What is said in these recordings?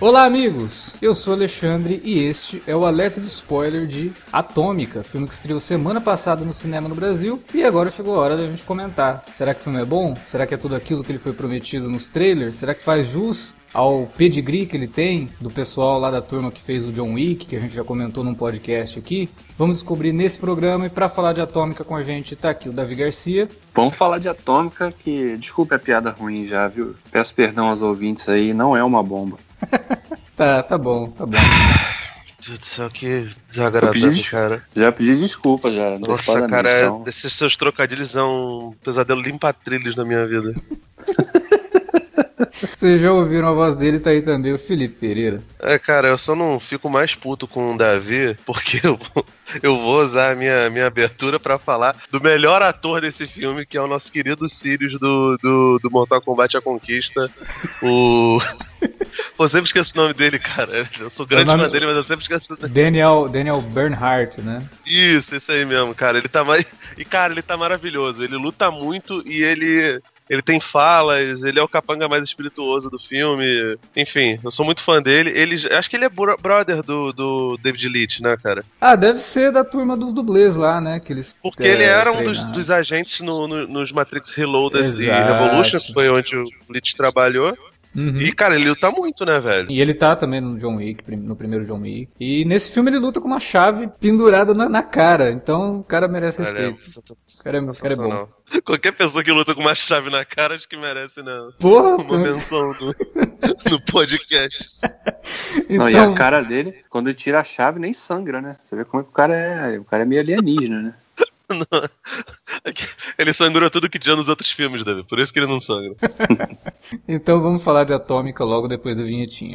Olá, amigos! Eu sou Alexandre e este é o alerta de spoiler de Atômica, filme que estreou semana passada no cinema no Brasil e agora chegou a hora da gente comentar. Será que o filme é bom? Será que é tudo aquilo que ele foi prometido nos trailers? Será que faz jus ao pedigree que ele tem do pessoal lá da turma que fez o John Wick, que a gente já comentou num podcast aqui. Vamos descobrir nesse programa e para falar de Atômica com a gente tá aqui o Davi Garcia. Vamos falar de Atômica que, desculpe a piada ruim já, viu? Peço perdão aos ouvintes aí, não é uma bomba. tá, tá bom, tá bom. Céu, que desagradável, des- cara. Já pedi desculpa já. Nossa, cara, então. esses seus trocadilhos são um pesadelo limpa-trilhos na minha vida. Vocês já ouviram a voz dele, tá aí também o Felipe Pereira. É, cara, eu só não fico mais puto com o Davi, porque eu, vou- eu vou usar a minha, minha abertura pra falar do melhor ator desse filme, que é o nosso querido Sirius do, do, do Mortal Kombat A Conquista. O. Eu sempre esqueço o nome dele, cara. Eu sou grande É nome- fã dele, mas eu sempre esqueço o nome Daniel, Daniel Bernhardt, né? Isso, isso aí mesmo, cara. Ele tá mais. E, cara, ele tá maravilhoso. Ele luta muito e ele. Ele tem falas, ele é o capanga mais espirituoso do filme. Enfim, eu sou muito fã dele. Ele, acho que ele é bro- brother do, do David Leitch, né, cara? Ah, deve ser da turma dos dublês lá, né? Que eles, Porque é, ele era um dos, dos agentes no- no- nos Matrix Reloaded e Exato. Revolutions, que foi onde o Leitch trabalhou. Uhum. E, cara, ele luta muito, né, velho? E ele tá também no John Wick, no primeiro John Wick. E nesse filme ele luta com uma chave pendurada na, na cara. Então o cara merece Cara, é respeito. cara é- o cara é bom. Qualquer pessoa que luta com uma chave na cara, acho que merece, né? Porra! Uma menção no, no podcast. Então, Não, e a cara dele, quando ele tira a chave, nem sangra, né? Você vê como é que o cara é. O cara é meio alienígena, né? Ele sangrou tudo que tinha nos outros filmes, Davi. Por isso que ele não sangra. então vamos falar de Atômica logo depois da vinhetinha.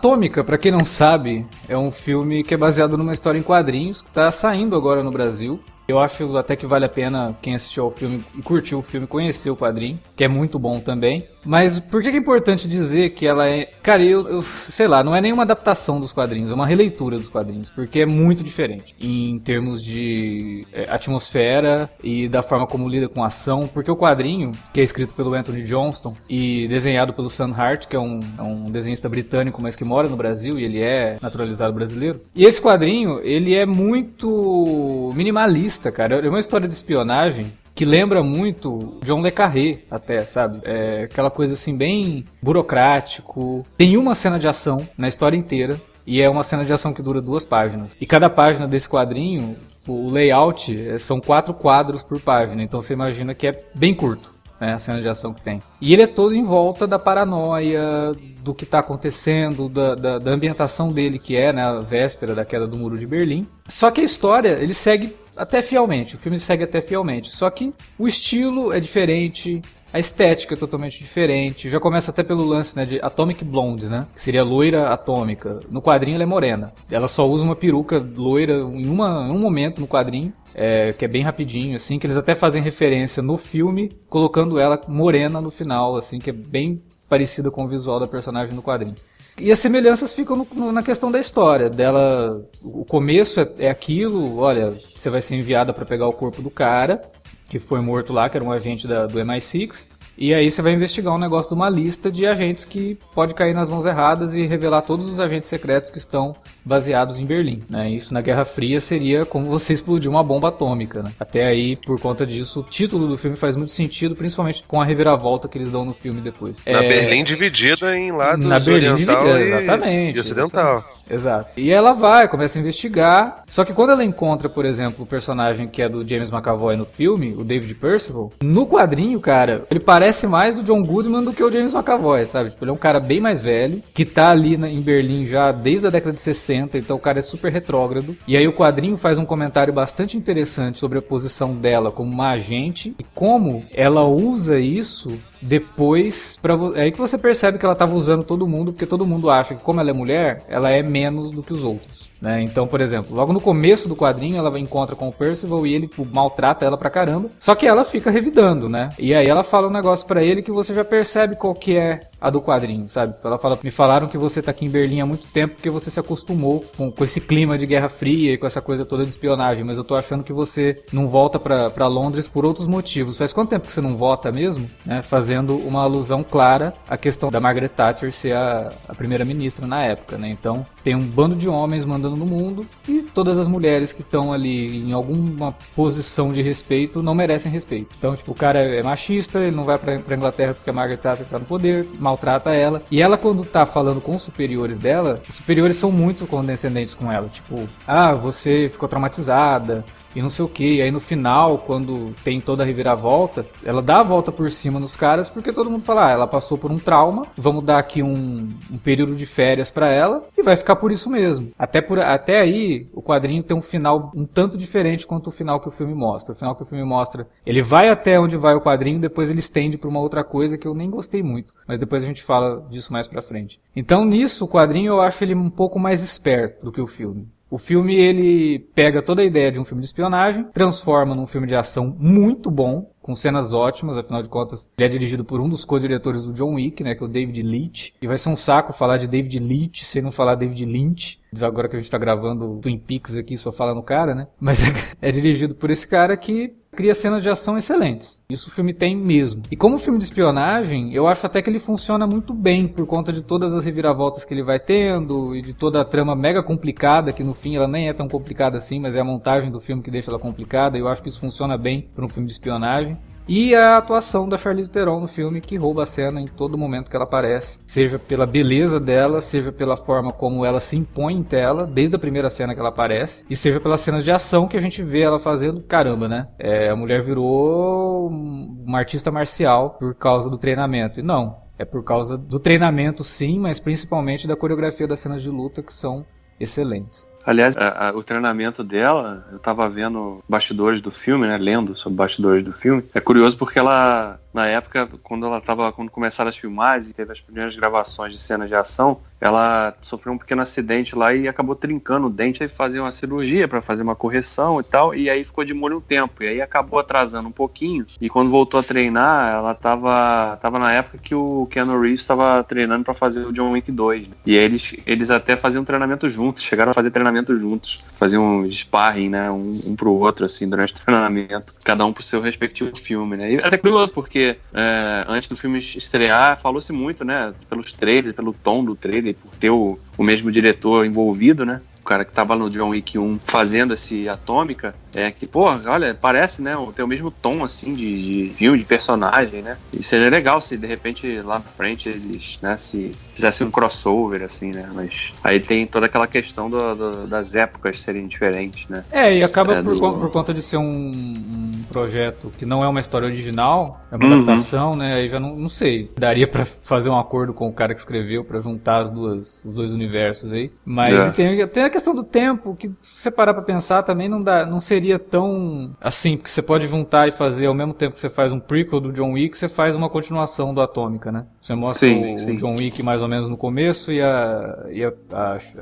Atômica, pra quem não sabe, é um filme que é baseado numa história em quadrinhos que tá saindo agora no Brasil. Eu acho até que vale a pena quem assistiu ao filme e curtiu o filme conhecer o quadrinho, que é muito bom também. Mas por que é importante dizer que ela é. Cara, eu, eu sei lá, não é nenhuma adaptação dos quadrinhos, é uma releitura dos quadrinhos, porque é muito diferente em termos de é, atmosfera e da forma como lida com a ação. Porque o quadrinho, que é escrito pelo Anthony Johnston e desenhado pelo Sam Hart, que é um, é um desenhista britânico, mas que mora no Brasil e ele é naturalizado brasileiro. E esse quadrinho, ele é muito minimalista, cara. É uma história de espionagem que lembra muito John Le Carré, até, sabe? É aquela coisa assim, bem burocrático. Tem uma cena de ação na história inteira. E é uma cena de ação que dura duas páginas. E cada página desse quadrinho, o layout, é- são quatro quadros por página. Então você imagina que é bem curto. Né, a cena de ação que tem. E ele é todo em volta da paranoia, do que está acontecendo, da, da, da ambientação dele, que é né, a véspera da queda do muro de Berlim. Só que a história, ele segue até fielmente, o filme segue até fielmente. Só que o estilo é diferente, a estética é totalmente diferente. Já começa até pelo lance né, de Atomic Blonde, né? Que seria loira atômica. No quadrinho ela é morena. Ela só usa uma peruca loira em, uma, em um momento no quadrinho. é, que é bem rapidinho, assim, que eles até fazem referência no filme, colocando ela morena no final, assim, que é bem parecida com o visual da personagem no quadrinho. E as semelhanças ficam no- no- na questão da história. Dela, o começo é, é aquilo, olha, você vai ser enviada para pegar o corpo do cara. que foi morto lá, que era um agente da, do MI6. E aí você vai investigar um negócio de uma lista de agentes que pode cair nas mãos erradas e revelar todos os agentes secretos que estão baseados em Berlim. Né? Isso na Guerra Fria seria como você explodir uma bomba atômica. Né? Até aí, por conta disso, o título do filme faz muito sentido, principalmente com a reviravolta que eles dão no filme depois. Na É, Berlim dividida em lados Na Berlim oriental dividida, e, exatamente, e ocidental. Exato. E ela vai, começa a investigar. Só que quando ela encontra, por exemplo, o personagem que é do James McAvoy no filme, o David Percival, no quadrinho, cara, ele parece mais o John Goodman do que o James McAvoy, sabe? Tipo, ele é um cara bem mais velho, que tá ali na- em Berlim já desde a década de 60, então o cara é super retrógrado. E aí o quadrinho faz um comentário bastante interessante sobre a posição dela como uma agente e como ela usa isso depois para é aí que você percebe que ela tava usando todo mundo, porque todo mundo acha que como ela é mulher, ela é menos do que os outros. Né? Então, por exemplo, logo no começo do quadrinho, ela encontra com o Percival e ele tipo, maltrata ela pra caramba. Só que ela fica revidando, né? E aí ela fala um negócio pra ele que você já percebe qual que é a do quadrinho, sabe? Ela fala, me falaram que você tá aqui em Berlim há muito tempo porque você se acostumou com, com esse clima de Guerra Fria e com essa coisa toda de espionagem, mas eu tô achando que você não volta pra Londres por outros motivos. Faz quanto tempo que você não vota mesmo? Né? Fazendo uma alusão clara à questão da Margaret Thatcher ser a, a primeira-ministra na época, né? Então, tem um bando de homens mandando no mundo e todas as mulheres que estão ali em alguma posição de respeito não merecem respeito. Então, tipo, o cara é machista, ele não vai pra, pra Inglaterra porque a Margaret Thatcher tá no poder, maltrata ela. E ela, quando tá falando com os superiores dela, os superiores são muito condescendentes com ela. Tipo, ah, você ficou traumatizada, e não sei o que. E aí no final, quando tem toda a reviravolta, ela dá a volta por cima nos caras, porque todo mundo fala, ah, ela passou por um trauma, vamos dar aqui um, um período de férias pra ela, e vai ficar por isso mesmo. Até, por, até aí, o quadrinho tem um final um tanto diferente quanto o final que o filme mostra. O final que o filme mostra, ele vai até onde vai o quadrinho, depois ele estende pra uma outra coisa que eu nem gostei muito, mas depois a gente fala disso mais pra frente. Então nisso, o quadrinho eu acho ele um pouco mais esperto do que o filme. O filme ele pega toda a ideia de um filme de espionagem, transforma num filme de ação muito bom, com cenas ótimas, afinal de contas, ele é dirigido por um dos co-diretores do John Wick, né, que é o David Leitch. E vai ser um saco falar de David Leitch sem não falar David Lynch. Agora que a gente tá gravando Twin Peaks aqui, só fala no cara, né? Mas é dirigido por esse cara que cria cenas de ação excelentes. Isso o filme tem mesmo. E como filme de espionagem, eu acho até que ele funciona muito bem por conta de todas as reviravoltas que ele vai tendo e de toda a trama mega complicada, que no fim ela nem é tão complicada assim, mas é a montagem do filme que deixa ela complicada. Eu acho que isso funciona bem para um filme de espionagem. E a atuação da Charlize Theron no filme, que rouba a cena em todo momento que ela aparece. Seja pela beleza dela, seja pela forma como ela se impõe em tela, desde a primeira cena que ela aparece, e seja pelas cenas de ação que a gente vê ela fazendo. Caramba, né? É, a mulher virou uma artista marcial por causa do treinamento. E não, é por causa do treinamento sim, mas principalmente da coreografia das cenas de luta que são excelentes. Aliás, a- a- o treinamento dela, eu tava vendo bastidores do filme, né? Lendo sobre bastidores do filme. É curioso porque ela, na época, quando ela tava, quando começaram as filmagens e teve as primeiras gravações de cenas de ação, ela sofreu um pequeno acidente lá e acabou trincando o dente, aí fazer uma cirurgia para fazer uma correção e tal, e aí ficou de molho um tempo. E aí acabou atrasando um pouquinho. E quando voltou a treinar, ela tava, tava na época que o Keanu Reeves estava treinando para fazer o John Wick 2. né? E eles, eles até faziam treinamento juntos, chegaram a fazer treinamento juntos, faziam um sparring, né, um, um pro outro, assim, durante o treinamento, cada um pro seu respectivo filme, né. E é até curioso, porque é, antes do filme estrear, falou-se muito, né, pelos trailers, pelo tom do trailer, por ter o, o mesmo diretor envolvido, né, o cara que tava no John Wick 1 fazendo esse Atômica, é que, pô, olha, parece, né, tem o mesmo tom, assim, de, de filme, de personagem, né, e seria legal se, de repente, lá na frente, eles, né, se fizessem um crossover, assim, né, mas aí tem toda aquela questão do- do- das épocas serem diferentes, né. É, e acaba É, por, do- por conta de ser um, um projeto que não é uma história original, é uma Uhum. adaptação, né? Aí já não, não sei. Daria pra fazer um acordo com o cara que escreveu pra juntar as duas, os dois universos aí. Mas É. tem, tem a questão do tempo, que se você parar pra pensar também não dá, não seria tão assim, porque você pode juntar e fazer ao mesmo tempo que você faz um prequel do John Wick, você faz uma continuação do Atômica, né? Você mostra Sim, o, sim. John Wick mais ou menos no começo e a, e a,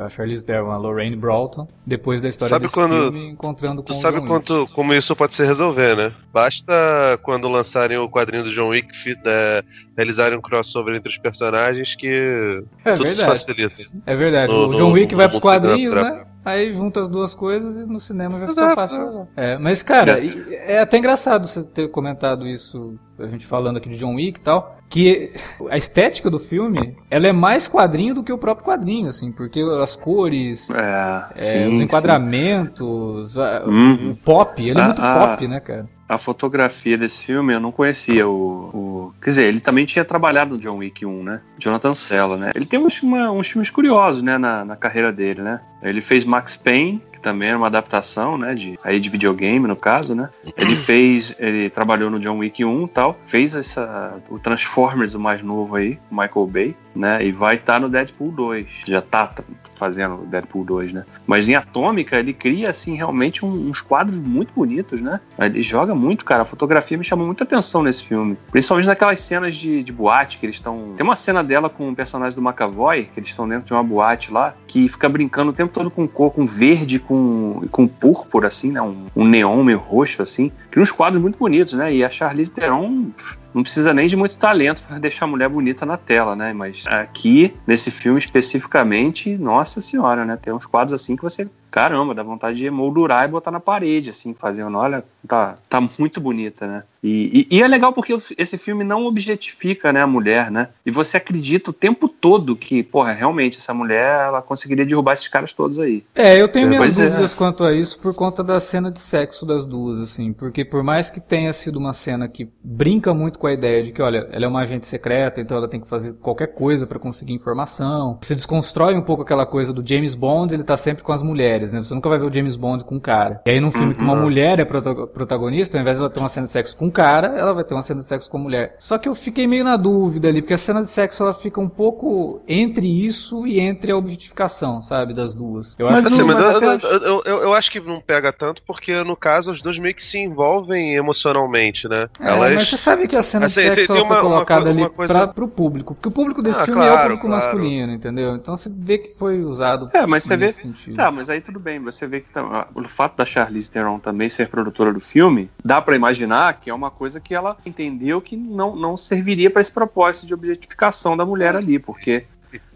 a, Charlize Theron, a Lorraine Broughton, depois da história Sabe desse quando- filme, encontrando Tu com o sabe John Wick. quanto, como isso pode se resolver, né? Basta quando lançarem o quadrinho do John Wick é, realizarem um crossover entre os personagens que É tudo se verdade. facilita. É verdade. No- o John Wick no vai pros quadrinhos, né? Aí junta as duas coisas e no cinema vai ficar fácil. É, mas, cara, é até engraçado você ter comentado isso, a gente falando aqui de John Wick e tal, que a estética do filme, ela é mais quadrinho do que o próprio quadrinho, assim, porque as cores, É, é, sim, os enquadramentos, a- Uhum. o pop, ele é Ah, muito ah. pop, né, cara? A fotografia desse filme eu não conhecia o, o- Quer dizer, ele também tinha trabalhado no John Wick 1, né? Jonathan Sella, né? Ele tem uns, uma- uns filmes curiosos, né, na, na carreira dele, né? Ele fez Max Payne, que também era uma adaptação, né, de, aí de videogame, no caso, né? Ele fez, ele trabalhou no John Wick 1 e tal, fez essa, o Transformers, o mais novo aí, o Michael Bay, né? E vai estar no Deadpool 2, já tá fazendo o Deadpool 2, né? Mas em Atômica, ele cria, assim, realmente um- uns quadros muito bonitos, né? Ele joga muito, cara. A fotografia me chamou muita atenção nesse filme. Principalmente naquelas cenas de, de boate que eles estão. Tem uma cena dela com o personagem do McAvoy, que eles estão dentro de uma boate lá, que fica brincando o tempo todo com cor, com verde, com, com púrpura, assim, né? Um, um neon meio roxo, assim. Que uns quadros muito bonitos, né? E a Charlize Theron pff, não precisa nem de muito talento para deixar a mulher bonita na tela, né? Mas aqui, nesse filme especificamente, nossa senhora, né? Tem uns quadros assim que você, caramba, dá vontade de emoldurar e botar na parede, assim, fazendo, olha, tá, tá muito bonita, né? E, e- e é legal porque esse filme não objetifica, né, a mulher, né? E você acredita o tempo todo que, porra, realmente, essa mulher, ela conseguiria derrubar esses caras todos aí. É, eu tenho É, minhas é. dúvidas quanto a isso por conta da cena de sexo das duas, assim, porque por mais que tenha sido uma cena que brinca muito com a ideia de que, olha, ela é uma agente secreta, então ela tem que fazer qualquer coisa pra conseguir informação. Você desconstrói um pouco aquela coisa do James Bond, ele tá sempre com as mulheres, né? Você nunca vai ver o James Bond com um cara. E aí num filme que uma mulher é prota- protagonista, ao invés dela ter uma cena de sexo com um cara, ela vai ter uma cena de sexo com a mulher. Só que eu fiquei meio na dúvida ali, porque a cena de sexo ela fica um pouco entre isso e entre a objetificação, sabe, das duas. Eu Mas acho Assim, mas eu, acho- eu- eu- eu acho que não pega tanto porque, no caso, os dois meio que se envolvem emocionalmente, né? É, Elas. mas você sabe que a cena Assim, de sexo tem ela foi uma- uma colocada co- ali uma coisa- pra, pro público. Porque o público desse Ah, filme é o claro, público claro. masculino, entendeu? Então você vê que foi usado É, mas você vê. sentido. Tá, mas aí tudo bem. Você vê que tá- o fato da Charlize Theron também ser produtora do filme, dá pra imaginar que é uma coisa que ela entendeu que não, não serviria pra esse propósito de objetificação da mulher ali, porque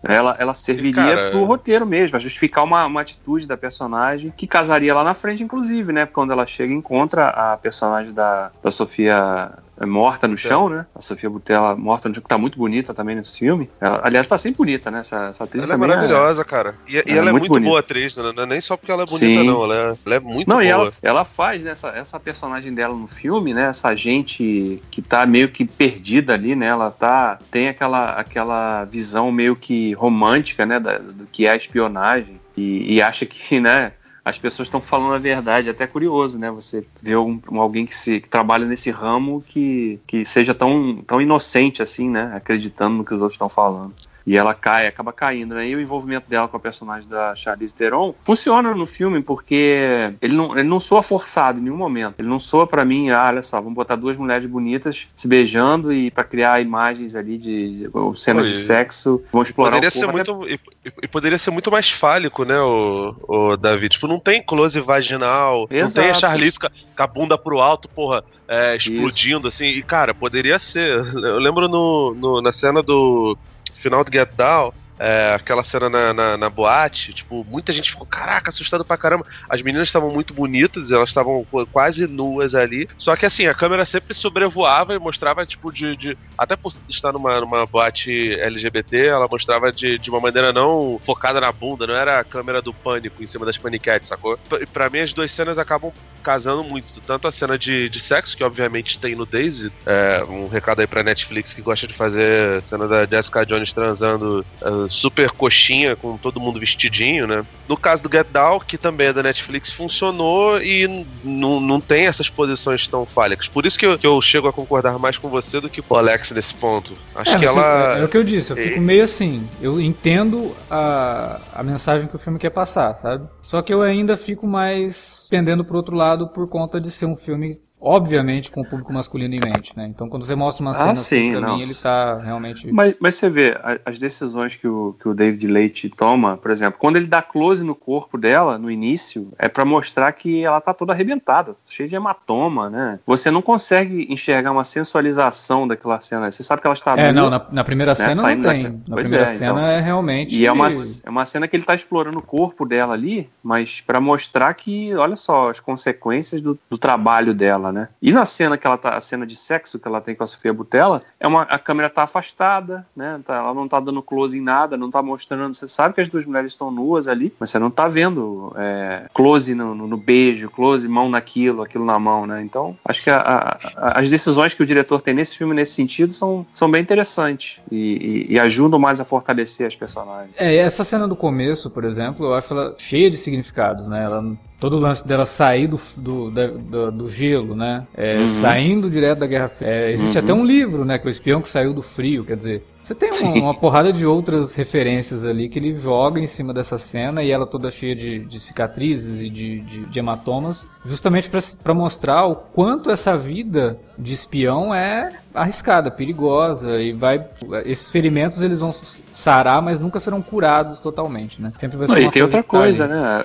ela, ela serviria cara, pro roteiro mesmo, pra justificar uma, uma atitude da personagem que casaria lá na frente, inclusive, né? Quando ela chega e encontra a personagem da, da Sofia é, morta no chão, né? A Sofia Butella morta no chão, que tá muito bonita também nesse filme. Ela, aliás, tá sempre bonita, né? Essa, essa atriz Ela é também maravilhosa, cara. E, e Ela é ela é muito muito, boa atriz, né? não é nem só porque ela é bonita, Sim. não. Ela é, ela é muito Não, boa. e ela, ela faz né, essa, essa personagem dela no filme, né? Essa gente que tá meio que perdida ali, né? Ela tá. Tem aquela, aquela visão meio que romântica, né? Da, do que é a espionagem. E, e acha que, né? As pessoas estão falando a verdade, é até curioso, né? Você ver um, alguém que, se, que trabalha nesse ramo que, que seja tão, tão inocente assim, né? Acreditando no que os outros estão falando. E ela cai, acaba caindo, né? E o envolvimento dela com a personagem da Charlize Theron funciona no filme porque ele não, ele não soa forçado em nenhum momento. Ele não soa pra mim, ah, olha só, vamos botar duas mulheres bonitas se beijando e pra criar imagens ali de, de- ou cenas de Pois. sexo, vão explorar Poderia o ser corpo. muito. E, e- poderia ser muito mais fálico, né, o, o Davi? Tipo, não tem close vaginal, não tem a Exato. Charlize com a, bunda pro alto, porra, é, explodindo, assim. E, cara, poderia ser. Eu lembro no, no- na cena do final do Get Down. É, aquela cena na, na, na boate, tipo, muita gente ficou, caraca, assustado pra caramba. As meninas estavam muito bonitas, elas estavam qu- quase nuas ali. Só que assim, a câmera sempre sobrevoava e mostrava, tipo, de. de- até por estar numa, numa boate LGBT, ela mostrava de, de uma maneira não focada na bunda, não era a câmera do pânico em cima das paniquetes, sacou? P- Pra mim, as duas cenas acabam casando muito. Tanto a cena de, de sexo, que obviamente tem no Daisy, é, um recado aí pra Netflix que gosta de fazer cena da Jessica Jones transando é, super coxinha com todo mundo vestidinho, né? No caso do Get Down, que também é da Netflix, funcionou e não tem essas posições tão fálicas. Por isso que eu, que eu chego a concordar mais com você do que com o Alex nesse ponto. Acho É, que você- ela. é o que eu disse, eu fico meio assim, eu entendo a, a mensagem que o filme quer passar, sabe? Só que eu ainda fico mais pendendo pro outro lado por conta de ser um filme obviamente com o público masculino em mente, né? Então quando você mostra uma Ah, cena assim, sim, pra não. mim, ele tá realmente. Mas, mas você vê, as decisões que o, que o David Leite toma, por exemplo, quando ele dá close no corpo dela, no início, é pra mostrar que ela tá toda arrebentada, cheia de hematoma, né? Você não consegue enxergar uma sensualização daquela cena. Você sabe que ela está É, não, na, na primeira cena não saindo tem. da- Na Pois primeira é, cena então. é realmente. E é uma, é uma cena que ele tá explorando o corpo dela ali, mas pra mostrar que, olha só, as consequências do, do trabalho dela, né? E na cena que ela tá, a cena de sexo que ela tem com a Sofia Butella, é uma, a câmera tá afastada, né? Tá- ela não tá dando close em nada, não tá mostrando. Você sabe que as duas mulheres estão nuas ali, mas você não tá vendo é, close no, no- no beijo, close mão naquilo, aquilo na mão, né? Então, acho que a- a- as decisões que o diretor tem nesse filme, nesse sentido, são, são bem interessantes e, e- e ajudam mais a fortalecer as personagens. É, essa cena do começo, por exemplo, eu acho ela cheia de significados, né? Ela, todo o lance dela sair do, do, da- do, do gelo, né? É, Uhum. Saindo direto da Guerra Fria. É, existe Uhum. até um livro, né? Que é o espião que saiu do frio, quer dizer. Você tem uma, uma porrada de outras referências ali que ele joga em cima dessa cena e ela toda cheia de, de cicatrizes e de, de, de hematomas, justamente para mostrar o quanto essa vida de espião é arriscada, perigosa e vai. Esses ferimentos eles vão sarar, mas nunca serão curados totalmente, né? Sempre vai ser Não, e tem outra tá coisa, né?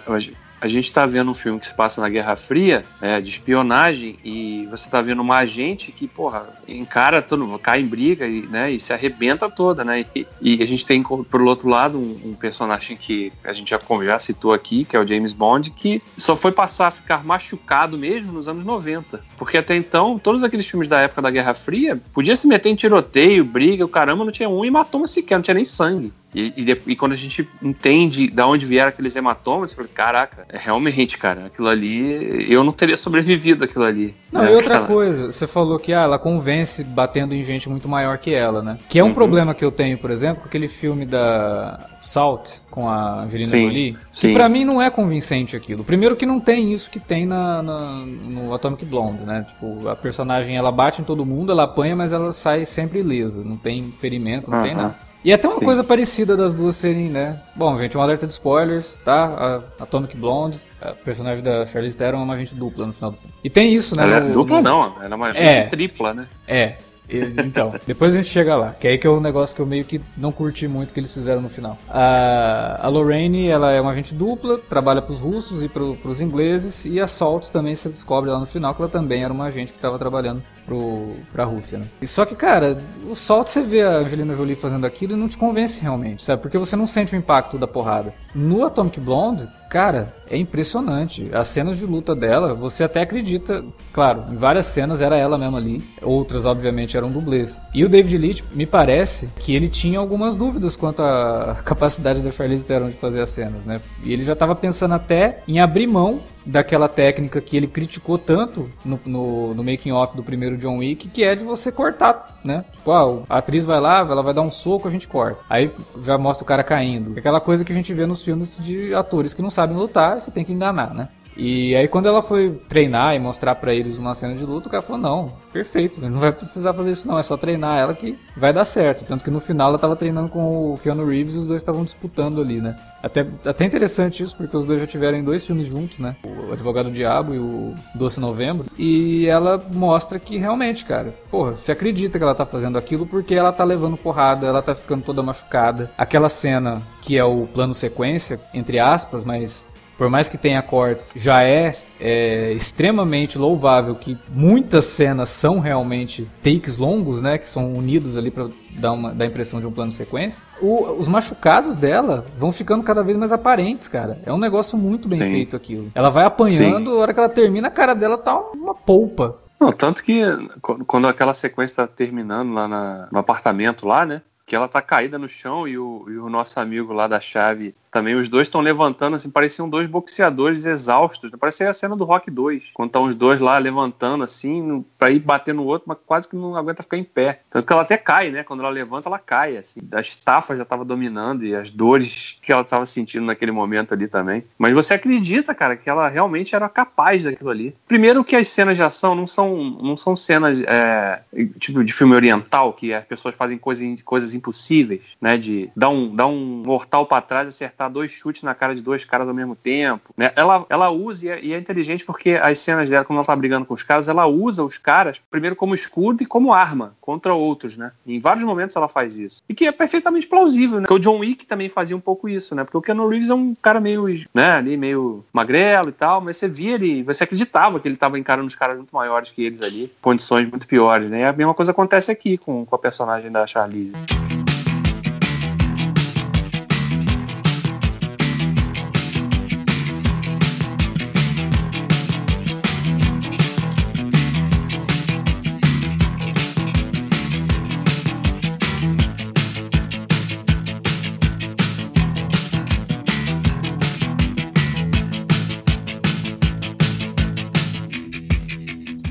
A gente tá vendo um filme que se passa na Guerra Fria, é, de espionagem, e você tá vendo uma agente que, porra, encara todo cai em briga e, né, e se arrebenta toda, né? E, e a gente tem, por outro lado, um, um personagem que a gente já, já citou aqui, que é o James Bond, que só foi passar a ficar machucado mesmo nos anos 90. Porque até então, todos aqueles filmes da época da Guerra Fria, podia se meter em tiroteio, briga, o caramba, não tinha um hematoma sequer, não tinha nem sangue. E, e, de- e quando a gente entende de onde vieram aqueles hematomas, você fala, caraca, é realmente, cara, aquilo ali, eu não teria sobrevivido aquilo ali. Não, né, e outra cara? coisa, você falou que ah, ela convence batendo em gente muito maior que ela, né? Que é um Uhum. problema que eu tenho, por exemplo, com aquele filme da Salt com a Angelina Sim, Jolie, que sim. pra mim não é convincente aquilo. Primeiro que não tem isso que tem na, na- no Atomic Blonde, né? Tipo, a personagem ela bate em todo mundo, ela apanha, mas ela sai sempre ilesa, não tem ferimento, não tem Aham. nada. E é até uma Sim. coisa parecida das duas serem, né? Bom, gente, um alerta de spoilers, tá? A Atomic Blonde, a personagem da Charlize Theron é uma agente dupla no final do filme. E tem isso, né? Ela é no- dupla, no- não, ela é uma É. gente tripla, né? é. Então, depois a gente chega lá, que aí que é o negócio que eu meio que não curti muito que eles fizeram no final. A, a Lorraine, ela é uma agente dupla, trabalha pros russos e pro, pros ingleses, e a Salt também se descobre lá no final que ela também era uma agente que estava trabalhando pro, pra Rússia, né? E só que, cara, o Salt você vê a Angelina Jolie fazendo aquilo e não te convence realmente, sabe? Porque você não sente o impacto da porrada. No Atomic Blonde, cara, é impressionante. As cenas de luta dela, você até acredita, claro, em várias cenas era ela mesma ali, outras obviamente eram dublês. E o David Leitch, me parece que ele tinha algumas dúvidas quanto à capacidade da Charlize Theron de fazer as cenas, né? E ele já estava pensando até em abrir mão daquela técnica que ele criticou tanto no, no, no making off do primeiro John Wick, que é de você cortar, né? Tipo, ah, a atriz vai lá, ela vai dar um soco, a gente corta. Aí já mostra o cara caindo. Aquela coisa que a gente vê nos filmes de atores que não sabem lutar, você tem que enganar, né? E aí quando ela foi treinar e mostrar pra eles uma cena de luta, o cara falou, não, perfeito, não vai precisar fazer isso não, é só treinar ela que vai dar certo. Tanto que no final ela tava treinando com o Keanu Reeves e os dois estavam disputando ali, né? Até, até interessante isso, porque os dois já tiveram dois filmes juntos, né? O Advogado do Diabo e o Doce Novembro. E ela mostra que realmente, cara, porra, você acredita que ela tá fazendo aquilo porque ela tá levando porrada, ela tá ficando toda machucada. Aquela cena que é o plano sequência, entre aspas, mas por mais que tenha cortes, já é, é, extremamente louvável que muitas cenas são realmente takes longos, né? Que são unidos ali pra dar, uma, dar a impressão de um plano sequência. O- os machucados dela vão ficando cada vez mais aparentes, cara. É um negócio muito bem Sim. feito aquilo. Ela vai apanhando, a hora que ela termina, a cara dela tá uma polpa. Não, tanto que qu- quando aquela sequência tá terminando lá na- no apartamento lá, né? Que ela tá caída no chão e o, e o nosso amigo lá da chave também, os dois estão levantando, assim, pareciam dois boxeadores exaustos. né? Parecia a cena do Rock 2, quando estão os dois lá levantando, assim, pra ir bater no outro, mas quase que não aguenta ficar em pé. Tanto que ela até cai, né? Quando ela levanta, ela cai, assim. A estafa já tava dominando e as dores que ela tava sentindo naquele momento ali também. Mas você acredita, cara, que ela realmente era capaz daquilo ali. Primeiro que as cenas de ação não são, não são cenas é, tipo de filme oriental, que as pessoas fazem coisas, coisas impossíveis, né? De dar um, dar um mortal para trás, acertar dois chutes na cara de dois caras ao mesmo tempo. Né? Ela, ela usa e é, e é inteligente porque as cenas dela, quando ela tá brigando com os caras, ela usa os caras primeiro como escudo e como arma contra outros, né? E em vários momentos ela faz isso. E que é perfeitamente plausível, né? Porque o John Wick também fazia um pouco isso, né? Porque o Keanu Reeves é um cara meio, né, ali meio magrelo e tal, mas você via ele, você acreditava que ele tava encarando os caras muito maiores que eles ali, condições muito piores, né? E a mesma coisa acontece aqui com, com a personagem da Charlize.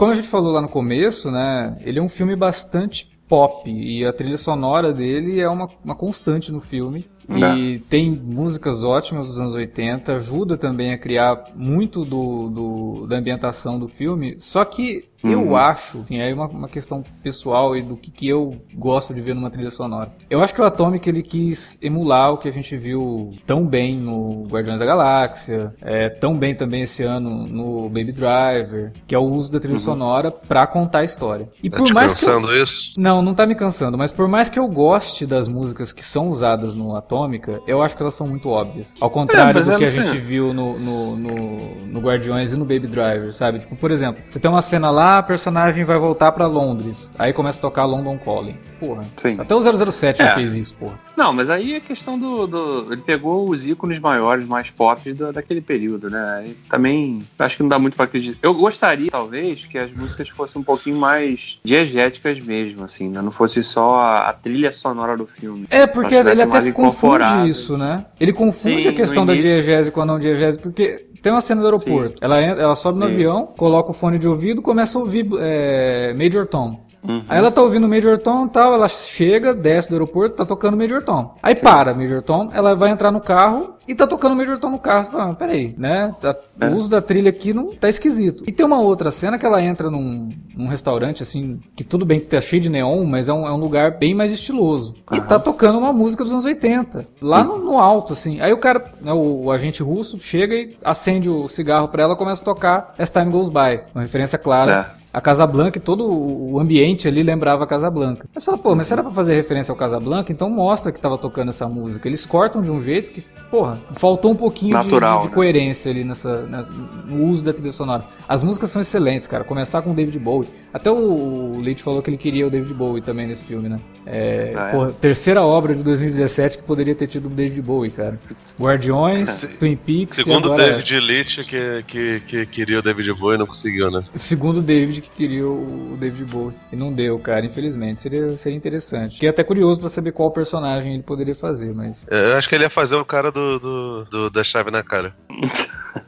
Como a gente falou lá no começo, né? Ele é um filme bastante pop e a trilha sonora dele é uma, uma constante no filme. E tem músicas ótimas dos anos 80, ajuda também a criar muito do, do da ambientação do filme. Só que eu Uhum. acho, assim, é uma, uma questão pessoal e do que, que eu gosto de ver numa trilha sonora. Eu acho que o Atomic ele quis emular o que a gente viu tão bem no Guardiões da Galáxia, é, tão bem também esse ano no Baby Driver, que é o uso da trilha sonora pra contar a história. E Tá por mais que eu, cansando isso? não, não tá me cansando, mas por mais que eu goste das músicas que são usadas no Atômica, eu acho que elas são muito óbvias. Ao contrário mas do que a gente viu no, no, no, no Guardiões e no Baby Driver, sabe? Tipo, por exemplo, você tem uma cena lá, a personagem vai voltar pra Londres, aí começa a tocar London Calling. Porra. Sim. Até o 007 já É. fez isso, porra. Não, mas aí é questão do, do- Ele pegou os ícones maiores, mais pop da, daquele período, né? Aí também acho que não dá muito pra acreditar. Eu gostaria, talvez, que as músicas fossem um pouquinho mais diegéticas mesmo, assim, né? Não fosse só a, a trilha sonora do filme. É, porque ele até confunde isso, né? Ele confunde Sim, a questão da diegese com a não diegese, porque tem uma cena do aeroporto. Ela, ela sobe no Sim. avião, coloca o fone de ouvido, começa a ouvir é, Major Tom. Uhum. Aí ela tá ouvindo Major Tom e tal, ela chega, desce do aeroporto, tá tocando Major Tom. Aí para Major Tom, ela vai entrar no carro e tá tocando Major Tom no carro. Você fala, ah, peraí, né? Tá- É. O uso da trilha aqui não tá esquisito. E tem uma outra cena que ela entra num, num restaurante, assim, que tudo bem que tá cheio de neon, mas é um, é um lugar bem mais estiloso. E tá tocando uma música dos anos 80, lá no, no alto, assim. Aí o cara, né, o, o agente russo, chega e acende o cigarro pra ela e começa a tocar As Time Goes By. Uma referência clara É. a Casablanca e todo o ambiente ali lembrava a Casablanca. Mas fala, pô, mas se era pra fazer referência ao Casablanca, então mostra que tava tocando essa música. Eles cortam de um jeito que, porra, faltou um pouquinho de- Natural, de, de né? coerência ali nessa, nessa- no uso da trilha sonora. As músicas são excelentes, cara. Começar com o David Bowie. Até o, o Leite falou que ele queria o David Bowie também nesse filme, né? É, Ah, é? porra, terceira obra de 2017 que poderia ter tido o David Bowie, cara. Guardiões, Twin Peaks Segundo o agora David Leitch, que, que, que queria o David Bowie, não conseguiu, né? O segundo David que queria o David Bowie. E não deu, cara, infelizmente. Seria, seria interessante. Fiquei até curioso pra saber qual personagem ele poderia fazer, mas. É, Eu acho que ele ia fazer o cara do, do, do- da chave na cara.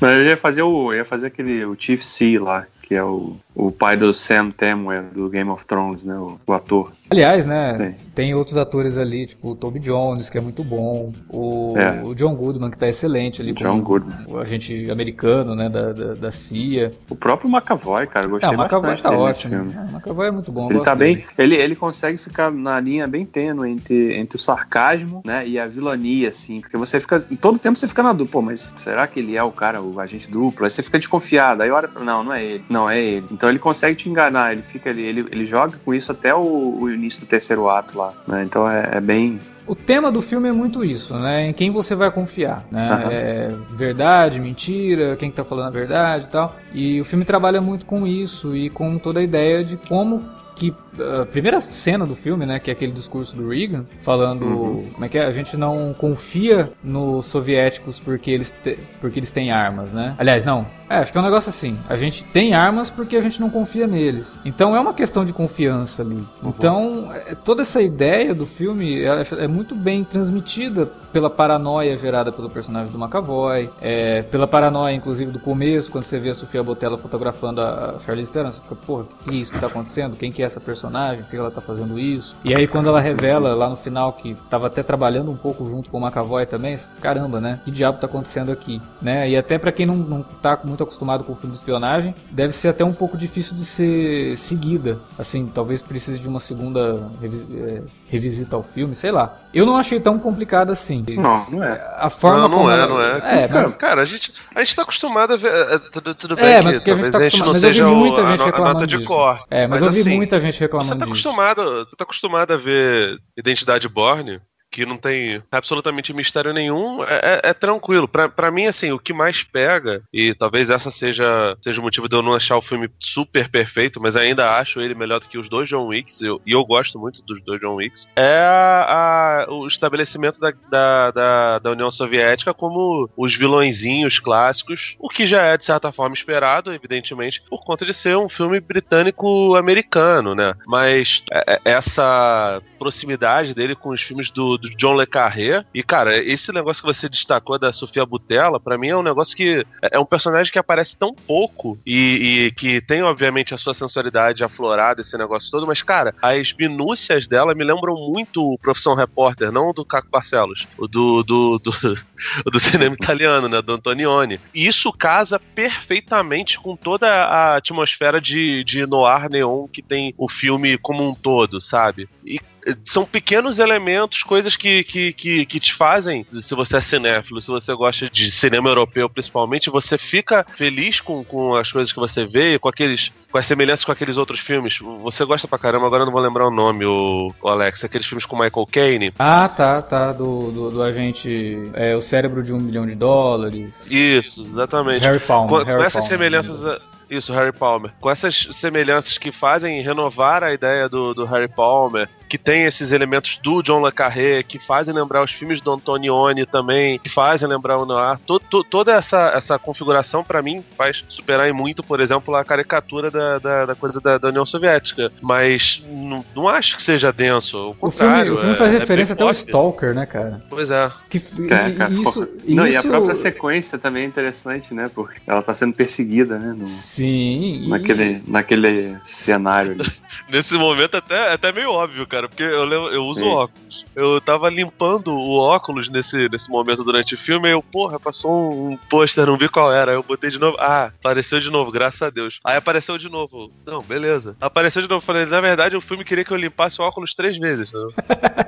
Mas ele ia fazer o. ia fazer aquele. o Chief C lá, que é o, o pai do Sam Tamwell do Game of Thrones, né? O, o ator. Aliás, né? Tem. Tem outros atores ali, tipo o Toby Jones, que é muito bom. O, É. o John Goodman, que tá excelente ali. John Goodman. O agente americano, né? Da, da, da CIA. O próprio McAvoy, cara, eu gostei Ah, o McAvoy bastante tá ótimo. Ah, O McAvoy é muito bom. Ele tá bem. dele. Ele, ele consegue ficar na linha bem tênue entre, entre o sarcasmo, né? E a vilania, assim. Porque você fica. Todo tempo você fica na dúvida, pô, mas será que ele é o cara, o agente duplo? Aí você fica desconfiado. Aí olha pra. Não, não é ele. Não, é ele. Então ele consegue te enganar. Ele fica ali. Ele, ele joga com isso até o, o início do terceiro ato lá. né? Então é, é bem. O tema do filme é muito isso, né? Em quem você vai confiar, né? Aham. É verdade, mentira, quem que tá falando a verdade e tal. E o filme trabalha muito com isso e com toda a ideia de como que a primeira cena do filme, né, que é aquele discurso do Reagan, falando Uhum. como é que é, a gente não confia nos soviéticos porque eles te- porque eles têm armas, né? Aliás, não. É, que é um negócio assim. A gente tem armas porque a gente não confia neles. Então é uma questão de confiança ali. Então, é, toda essa ideia do filme é, é muito bem transmitida pela paranoia gerada pelo personagem do McAvoy, é, pela paranoia, inclusive, do começo, quando você vê a Sofia Botella fotografando a a Charlize Theron, você fica, porra, o que é isso que tá acontecendo? Quem que é essa personagem, por que ela tá fazendo isso. E aí quando ela revela lá no final que tava até trabalhando um pouco junto com o McAvoy também, caramba, né? Que diabo tá acontecendo aqui, né? E até para quem não, não tá muito acostumado com o filme de espionagem, deve ser até um pouco difícil de ser seguida. Assim, talvez precise de uma segunda é, revisita ao filme, sei lá. Eu não achei tão complicado assim. Não, não é. A forma não, não como é, não é. É, cara, mas- cara, a gente, a gente tá acostumado a ver. é, Tudo, tudo bem É, mas porque a gente tá a gente acostumado- mas eu vi o- muita gente a reclamando nota de disso. corte. É, mas, eu vi assim, muita gente Você reclamando tá disso. acostumado, tu tá acostumado a ver Identidade Borne, que não tem absolutamente mistério nenhum, é, é- é tranquilo. Pra mim, assim, o que mais pega, e talvez essa seja, seja o motivo de eu não achar o filme super perfeito, mas ainda acho ele melhor do que os dois John Wicks, eu- e eu gosto muito dos dois John Wicks, é a- a- o estabelecimento da, da, da, da União Soviética como os vilõezinhos clássicos, o que já é, de certa forma, esperado, evidentemente, por conta de ser um filme britânico-americano, né? Mas é- é- essa proximidade dele com os filmes do, do John Le Carré, e cara, esse negócio que você destacou da Sofia Butella, pra mim é um negócio que é um personagem que aparece tão pouco e, e que tem, obviamente, a sua sensualidade aflorada, esse negócio todo, mas, cara, as minúcias dela me lembram muito o Profissão Repórter, não do Caco Barcelos, o do, do, do, do cinema italiano, né, do Antonioni. E isso casa perfeitamente com toda a atmosfera de, de noir neon que tem o filme como um todo, sabe? E são pequenos elementos, coisas que, que, que, que te fazem, se você é cinéfilo, se você gosta de cinema europeu principalmente, você fica feliz com, com as coisas que você vê, com aqueles com as semelhanças com aqueles outros filmes. Você gosta pra caramba, agora eu não vou lembrar o nome, o, o Alex, aqueles filmes com Michael Caine. Ah, tá, tá. Do, do, do agente. É, o cérebro de um milhão de dólares. Isso, exatamente. Harry Palmer. Com, Harry com essas Palmer. semelhanças. Isso, Harry Palmer. Com essas semelhanças que fazem renovar a ideia do, do Harry Palmer, que tem esses elementos do John Le Carré, que fazem lembrar os filmes do Antonioni também, que fazem lembrar o Noir. To- to- toda essa, essa configuração, pra mim, faz superar em muito, por exemplo, a caricatura da, da, da coisa da, da União Soviética. Mas não, não acho que seja denso. O filme, o filme é- faz é referência até bem ao. Stalker, né, cara? Pois é. Que, É, e- cara, e isso. Não, e a isso- própria sequência também é interessante, né? Porque ela tá sendo perseguida, né? no- Sim. E- naquele, naquele cenário ali. Nesse momento até, até meio óbvio, cara, porque eu, lembro- eu uso Sim. óculos. Eu tava limpando o óculos nesse, nesse momento durante o filme, aí eu, porra, passou um, um pôster, não vi qual era. Aí eu botei de novo. Ah, apareceu de novo, graças a Deus. Aí apareceu de novo. Não, beleza. Apareceu de novo. Falei, na verdade, o filme queria que eu limpasse o óculos três vezes. Né?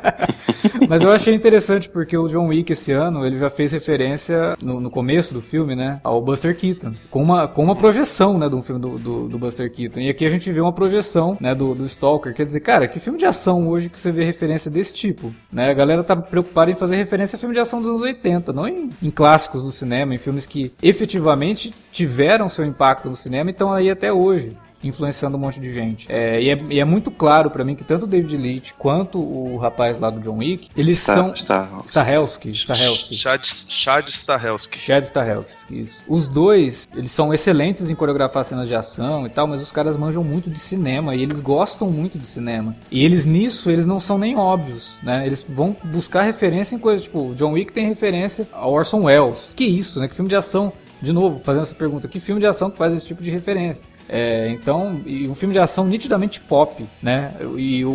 Mas eu achei interessante porque o John Wick esse ano ele já fez referência no, no começo do filme, né, ao Buster Keaton, com uma, com uma projeção, né, do filme do, do, do Buster Keaton. E aqui a gente vê uma projeção, né, do, do Stalker. Quer dizer, cara, que filme de ação hoje que você vê referência desse tipo, né? A galera tá preocupada em fazer referência a filme de ação dos anos 80, não em, em clássicos do cinema, em filmes que efetivamente tiveram seu impacto no cinema e estão aí até hoje influenciando um monte de gente. É, e, é, e é muito claro pra mim que tanto o David Leitch quanto o rapaz lá do John Wick, eles Tá, são está, Stahelski, Stahelski. Chad, Chad Stahelski. Chad Stahelski, isso. Os dois, eles são excelentes em coreografar cenas de ação e tal, mas os caras manjam muito de cinema e eles gostam muito de cinema. E eles nisso, eles não são nem óbvios, né? Eles vão buscar referência em coisas, tipo, o John Wick tem referência ao Orson Welles. Que isso, né? Que filme de ação, de novo, fazendo essa pergunta, que filme de ação que faz esse tipo de referência? É, então, e um filme de ação nitidamente pop, né? E o,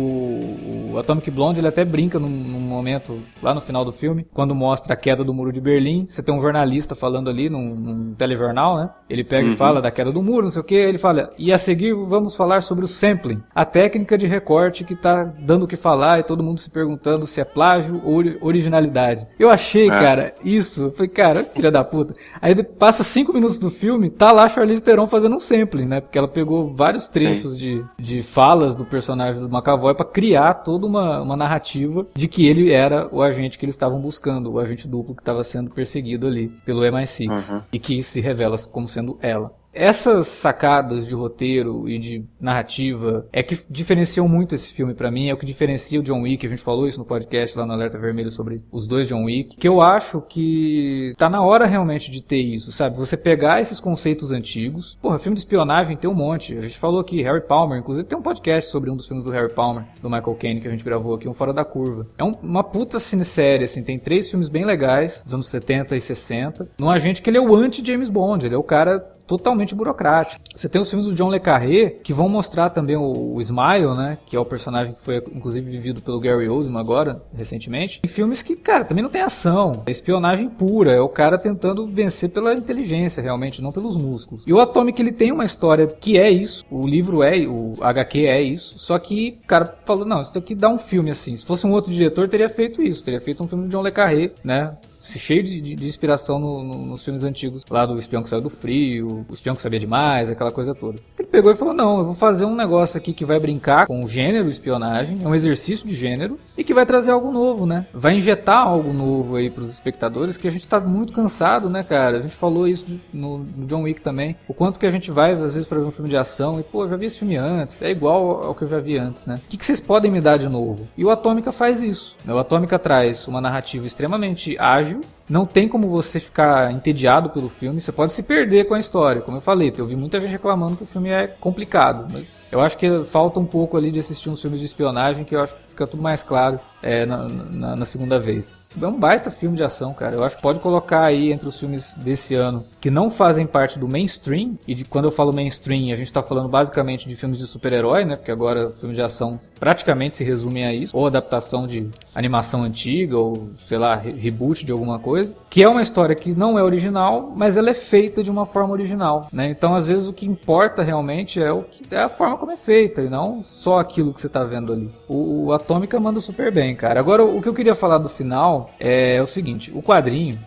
o Atomic Blonde ele até brinca num, num momento lá no final do filme, quando mostra a queda do muro de Berlim. Você tem um jornalista falando ali num, num telejornal, né? Ele pega e fala da queda do muro, não sei o que. Ele fala, e a seguir vamos falar sobre o sampling, a técnica de recorte que tá dando o que falar e todo mundo se perguntando se é plágio ou ori- originalidade. Eu achei, É. cara, isso. Eu falei, cara, filha da puta. Aí passa cinco minutos do filme, tá lá a Charlize Theron fazendo um sampling, né? Porque ela pegou vários trechos de, de falas do personagem do McAvoy pra criar toda uma, uma narrativa de que ele era o agente que eles estavam buscando, o agente duplo que estava sendo perseguido ali pelo MI6 Uhum. e que se revela como sendo ela. Essas sacadas de roteiro e de narrativa é que diferenciam muito esse filme pra mim, é o que diferencia o John Wick, a gente falou isso no podcast lá no Alerta Vermelho sobre os dois John Wick, que eu acho que tá na hora realmente de ter isso, sabe? Você pegar esses conceitos antigos, porra, filme de espionagem tem um monte, a gente falou aqui, Harry Palmer, inclusive tem um podcast sobre um dos filmes do Harry Palmer, do Michael Caine, que a gente gravou aqui, um Fora da Curva. É um- uma puta cinesérie, assim, tem três filmes bem legais, dos anos 70 e 60, num agente que ele é o anti-James Bond, ele é o cara totalmente burocrático. Você tem os filmes do John Le Carré, que vão mostrar também o, o Smile, né? Que é o personagem que foi, inclusive, vivido pelo Gary Oldman agora, recentemente. Em filmes que, cara, também não tem ação. É espionagem pura. É o cara tentando vencer pela inteligência, realmente, não pelos músculos. E o Atomic, ele tem uma história que é isso. O livro é, o HQ é isso. Só que o cara falou, não, isso aqui dá um filme assim. Se fosse um outro diretor, teria feito isso. Teria feito um filme do John Le Carré, né? Cheio de, de, de inspiração no, no, nos filmes antigos, lá do espião que saiu do frio, o espião que sabia demais, aquela coisa toda. Ele pegou e falou: Não, eu vou fazer um negócio aqui que vai brincar com o gênero espionagem, é um exercício de gênero e que vai trazer algo novo, né? Vai injetar algo novo aí pros espectadores que a gente tá muito cansado, né, cara? A gente falou isso no, no John Wick também. O quanto que a gente vai, às vezes, pra ver um filme de ação e, pô, eu já vi esse filme antes, é igual ao que eu já vi antes, né? O que, que vocês podem me dar de novo? E o Atômica faz isso. Né? O Atômica traz uma narrativa extremamente ágil, não tem como você ficar entediado pelo filme, você pode se perder com a história. Como eu falei, eu vi muita gente reclamando que o filme é complicado. Mas eu acho que falta um pouco ali de assistir uns filmes de espionagem que eu acho que fica tudo mais claro é, na, na, na, segunda vez. É um baita filme de ação, cara. Eu acho que pode colocar aí entre os filmes desse ano que não fazem parte do mainstream, e de, quando eu falo mainstream, a gente tá falando basicamente de filmes de super-herói, né? Porque agora o filme de ação praticamente se resume a isso, ou adaptação de animação antiga, ou sei lá, re reboot de alguma coisa, que é uma história que não é original, mas ela é feita de uma forma original, né? Então, às vezes, o que importa realmente é, o que, é a forma como é feita, e não só aquilo que você tá vendo ali. O, o Atômica manda super bem, cara. Agora, o que eu queria falar do final é o seguinte: o quadrinho,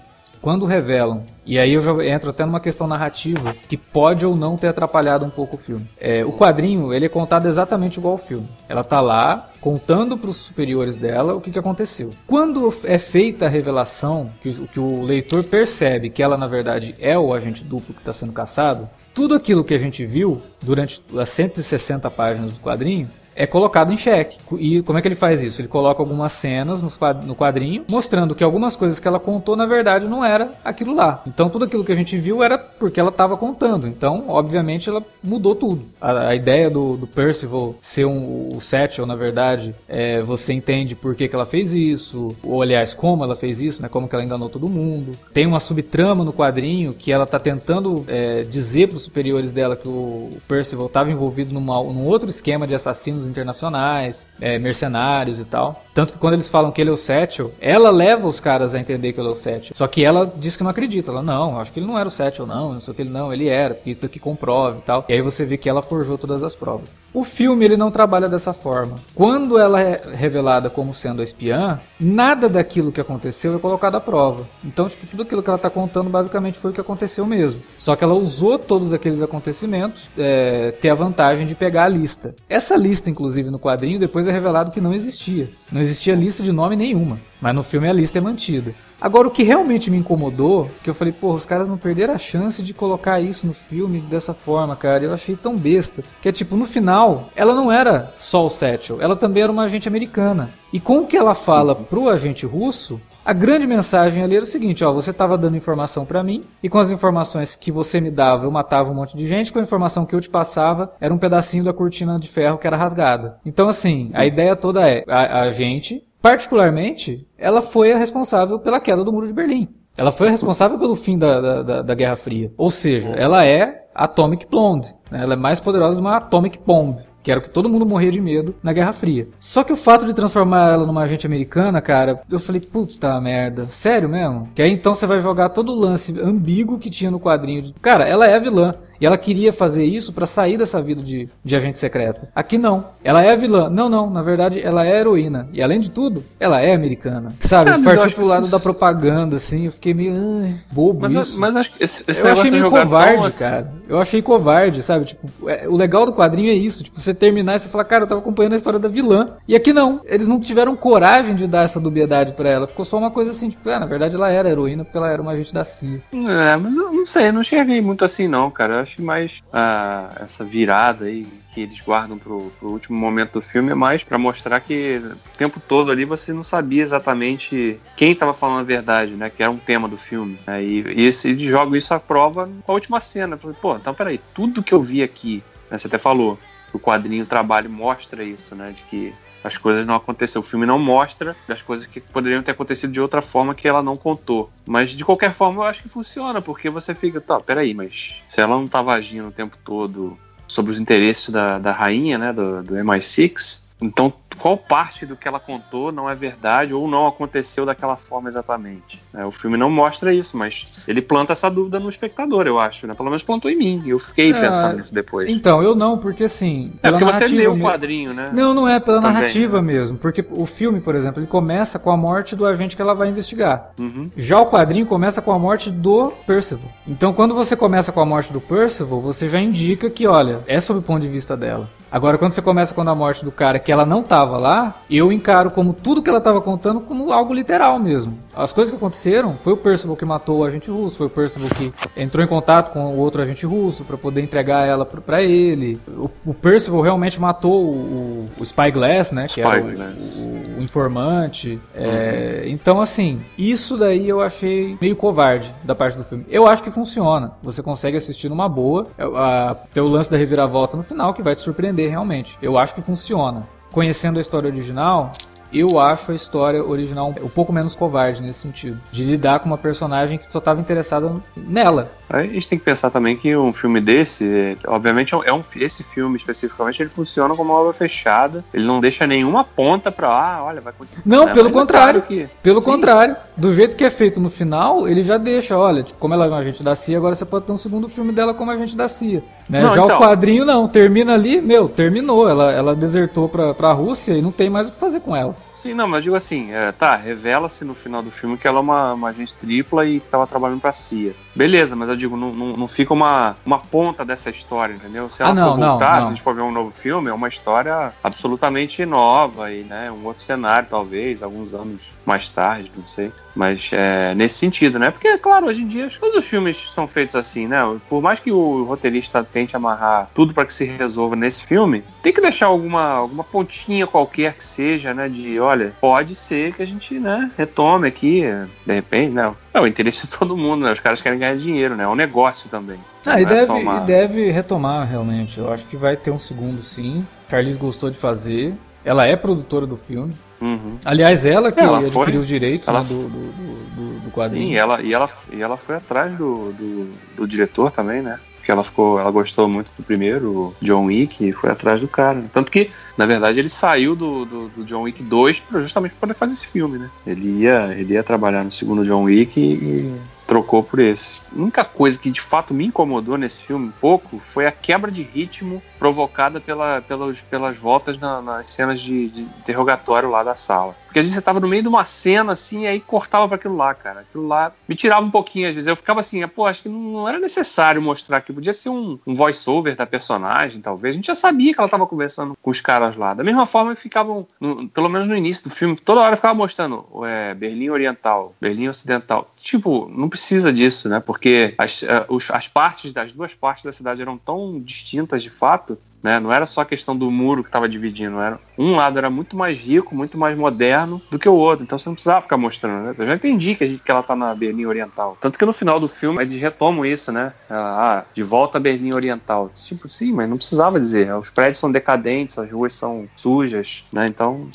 quando revelam, e aí eu já entro até numa questão narrativa que pode ou não ter atrapalhado um pouco o filme. É, o quadrinho, ele é contado exatamente igual ao filme. Ela tá lá contando para os superiores dela o que, que aconteceu. Quando é feita a revelação, que, que o leitor percebe que ela na verdade é o agente duplo que está sendo caçado, tudo aquilo que a gente viu durante as 160 páginas do quadrinho é colocado em xeque. E como é que ele faz isso? Ele coloca algumas cenas no quadrinho, mostrando que algumas coisas que ela contou, na verdade, não era aquilo lá. Então, tudo aquilo que a gente viu era porque ela estava contando. Então, obviamente, ela mudou tudo. A, a ideia do, do, Percival ser um, o Satchel, na verdade, é, você entende por que, que ela fez isso, ou aliás, como ela fez isso, né? Como que ela enganou todo mundo. Tem uma subtrama no quadrinho que ela está tentando é, dizer para os superiores dela que o Percival estava envolvido numa, num outro esquema de assassinos internacionais, é, mercenários e tal. Tanto que quando eles falam que ele é o Satchel, ela leva os caras a entender que ele é o Satchel. Só que ela diz que não acredita. Ela, não, acho que ele não era o Satchel, não, não sei o que ele não, ele era, isso daqui comprova e tal. E aí você vê que ela forjou todas as provas. O filme, ele não trabalha dessa forma. Quando ela é revelada como sendo a espiã, nada daquilo que aconteceu é colocado à prova. Então, tipo, tudo aquilo que ela está contando basicamente foi o que aconteceu mesmo. Só que ela usou todos aqueles acontecimentos, é, ter a vantagem de pegar a lista. Essa lista, inclusive, no quadrinho, depois é revelado que não existia. Não existia lista de nome nenhuma. Mas no filme a lista é mantida. Agora, o que realmente me incomodou, que eu falei, pô, os caras não perderam a chance de colocar isso no filme dessa forma, cara. Eu achei tão besta. Que é tipo, no final, ela não era só o Satchel, ela também era uma agente americana. E com o que ela fala pro agente russo, a grande mensagem ali era o seguinte, ó, você estava dando informação para mim, e com as informações que você me dava, eu matava um monte de gente, com a informação que eu te passava, era um pedacinho da cortina de ferro que era rasgada. Então, assim, a ideia toda é, a, a gente Particularmente, ela foi a responsável pela queda do Muro de Berlim. Ela foi a responsável pelo fim da, da, da Guerra Fria. Ou seja, ela é Atomic Blonde. Né? Ela é mais poderosa do que uma Atomic Bomb que era o que todo mundo morria de medo na Guerra Fria. Só que o fato de transformar ela numa agente americana, cara, eu falei, puta merda, sério mesmo? Que aí então você vai jogar todo o lance ambíguo que tinha no quadrinho. Cara, ela é vilã. E ela queria fazer isso para sair dessa vida de, de agente secreta. Aqui não. Ela é vilã. Não, não. Na verdade, ela é heroína. E além de tudo, ela é americana. Sabe? É, Partiu pro lado da propaganda, assim. Eu fiquei meio. Ai, bobo mas, isso. Mas acho que esse, esse eu achei meio covarde, assim. cara. Eu achei covarde, sabe? Tipo, é, o legal do quadrinho é isso. Tipo, você terminar e você falar, cara, eu tava acompanhando a história da vilã. E aqui não. Eles não tiveram coragem de dar essa dubiedade para ela. Ficou só uma coisa assim, tipo, ah, na verdade ela era heroína porque ela era uma agente da CIA. É, mas eu não sei, não cheguei muito assim, não, cara. Eu acho mais. Ah, essa virada aí que eles guardam pro, pro último momento do filme é mais para mostrar que o tempo todo ali você não sabia exatamente quem estava falando a verdade, né? Que era um tema do filme. Né? E, e eles jogam isso à prova com a última cena. Pô, então peraí, tudo que eu vi aqui, né, você até falou, o quadrinho, o trabalho mostra isso, né? De que as coisas não aconteceram. O filme não mostra as coisas que poderiam ter acontecido de outra forma que ela não contou. Mas de qualquer forma eu acho que funciona, porque você fica, tá, peraí, mas se ela não estava agindo o tempo todo sobre os interesses da, da rainha, né, do, do MI6, então, qual parte do que ela contou não é verdade ou não aconteceu daquela forma exatamente? É, o filme não mostra isso, mas ele planta essa dúvida no espectador, eu acho, né? Pelo menos plantou em mim. Eu fiquei é, pensando nisso depois. Então, eu não, porque assim. É porque você leu o quadrinho, né? Não, não é pela Também, narrativa né? mesmo. Porque o filme, por exemplo, ele começa com a morte do agente que ela vai investigar. Uhum. Já o quadrinho começa com a morte do Percival. Então, quando você começa com a morte do Percival, você já indica que, olha, é sob o ponto de vista dela. Agora, quando você começa com a morte do cara que ela não tava lá, eu encaro como tudo que ela tava contando como algo literal mesmo. As coisas que aconteceram foi o Percival que matou o agente russo, foi o Percival que entrou em contato com o outro agente russo para poder entregar ela para ele. O, o, Percival realmente matou o, o Spyglass, né? Que era o, o, o informante. É, uhum. É, então, assim, isso daí eu achei meio covarde da parte do filme. Eu acho que funciona. Você consegue assistir numa boa. É, a, tem o lance da reviravolta no final que vai te surpreender realmente. Eu acho que funciona. Conhecendo a história original, eu acho a história original um pouco menos covarde nesse sentido. De lidar com uma personagem que só estava interessada nela. A gente tem que pensar também que um filme desse, obviamente, é um, é esse filme especificamente, ele funciona como uma obra fechada. Ele não deixa nenhuma ponta pra, ah, olha, vai continuar. Não, né? pelo Mas contrário. Que... Pelo Sim. contrário. Do jeito que é feito no final, ele já deixa, olha, tipo, como ela é uma agente da CIA, agora você pode ter um segundo filme dela como agente da CIA. Né? Não, já então... o quadrinho não, termina ali, meu, terminou. Ela, ela desertou pra, pra Rússia e não tem mais o que fazer com ela. Sim, não, mas eu digo assim, é, tá, revela-se no final do filme que ela é uma, uma agente tripla e que tava trabalhando pra CIA. Beleza, mas eu digo, não, não, não fica uma, uma ponta dessa história, entendeu? Se ela ah, não, for voltar, não, se a gente for ver um novo filme, é uma história absolutamente nova e, né, um outro cenário, talvez, alguns anos mais tarde, não sei. Mas é nesse sentido, né? Porque, claro, hoje em dia todos os filmes são feitos assim, né? Por mais que o roteirista tente amarrar tudo para que se resolva nesse filme, tem que deixar alguma, alguma pontinha qualquer que seja, né? De, olha, pode ser que a gente, né, retome aqui, de repente, né? É o interesse de todo mundo, né? Os caras querem ganhar dinheiro, né? É um negócio também. Ah, e, é deve, uma... e deve retomar, realmente. Eu acho que vai ter um segundo, sim. Charlize gostou de fazer. Ela é produtora do filme. Uhum. Aliás, ela que ela adquiriu foi, os direitos ela, né, do, do, do, do, quadrinho. Sim, ela, e, ela, e ela foi atrás do, do, do diretor também, né? Porque ela ficou, ela gostou muito do primeiro, John Wick, e foi atrás do cara. Tanto que, na verdade, ele saiu do, do, do John Wick 2 justamente para poder fazer esse filme, né? Ele ia, ele ia trabalhar no segundo John Wick e, trocou por esse. A única coisa que de fato me incomodou nesse filme um pouco foi a quebra de ritmo provocada pela, pelas, pelas voltas na, nas cenas de, de, interrogatório lá da sala. Porque às vezes você tava no meio de uma cena assim, e aí cortava para aquilo lá, cara. Aquilo lá me tirava um pouquinho, às vezes. Eu ficava assim, pô, acho que não era necessário mostrar aqui. Podia ser um, um voice-over da personagem, talvez. A gente já sabia que ela tava conversando com os caras lá. Da mesma forma que ficavam, no, pelo menos no início do filme, toda hora ficava mostrando é, Berlim Oriental, Berlim Ocidental. Tipo, não precisa disso, né? Porque as, eh, as partes das duas partes da cidade eram tão distintas de fato né? Não era só a questão do muro que estava dividindo, era um lado era muito mais rico, muito mais moderno do que o outro. Então você não precisava ficar mostrando, né? Eu já entendi que, a gente, que ela tá na Berlim Oriental. Tanto que no final do filme eles retomam isso, né? Ah, de volta a Berlim Oriental. Tipo, sim, mas não precisava dizer. Os prédios são decadentes, as ruas são sujas, né? Então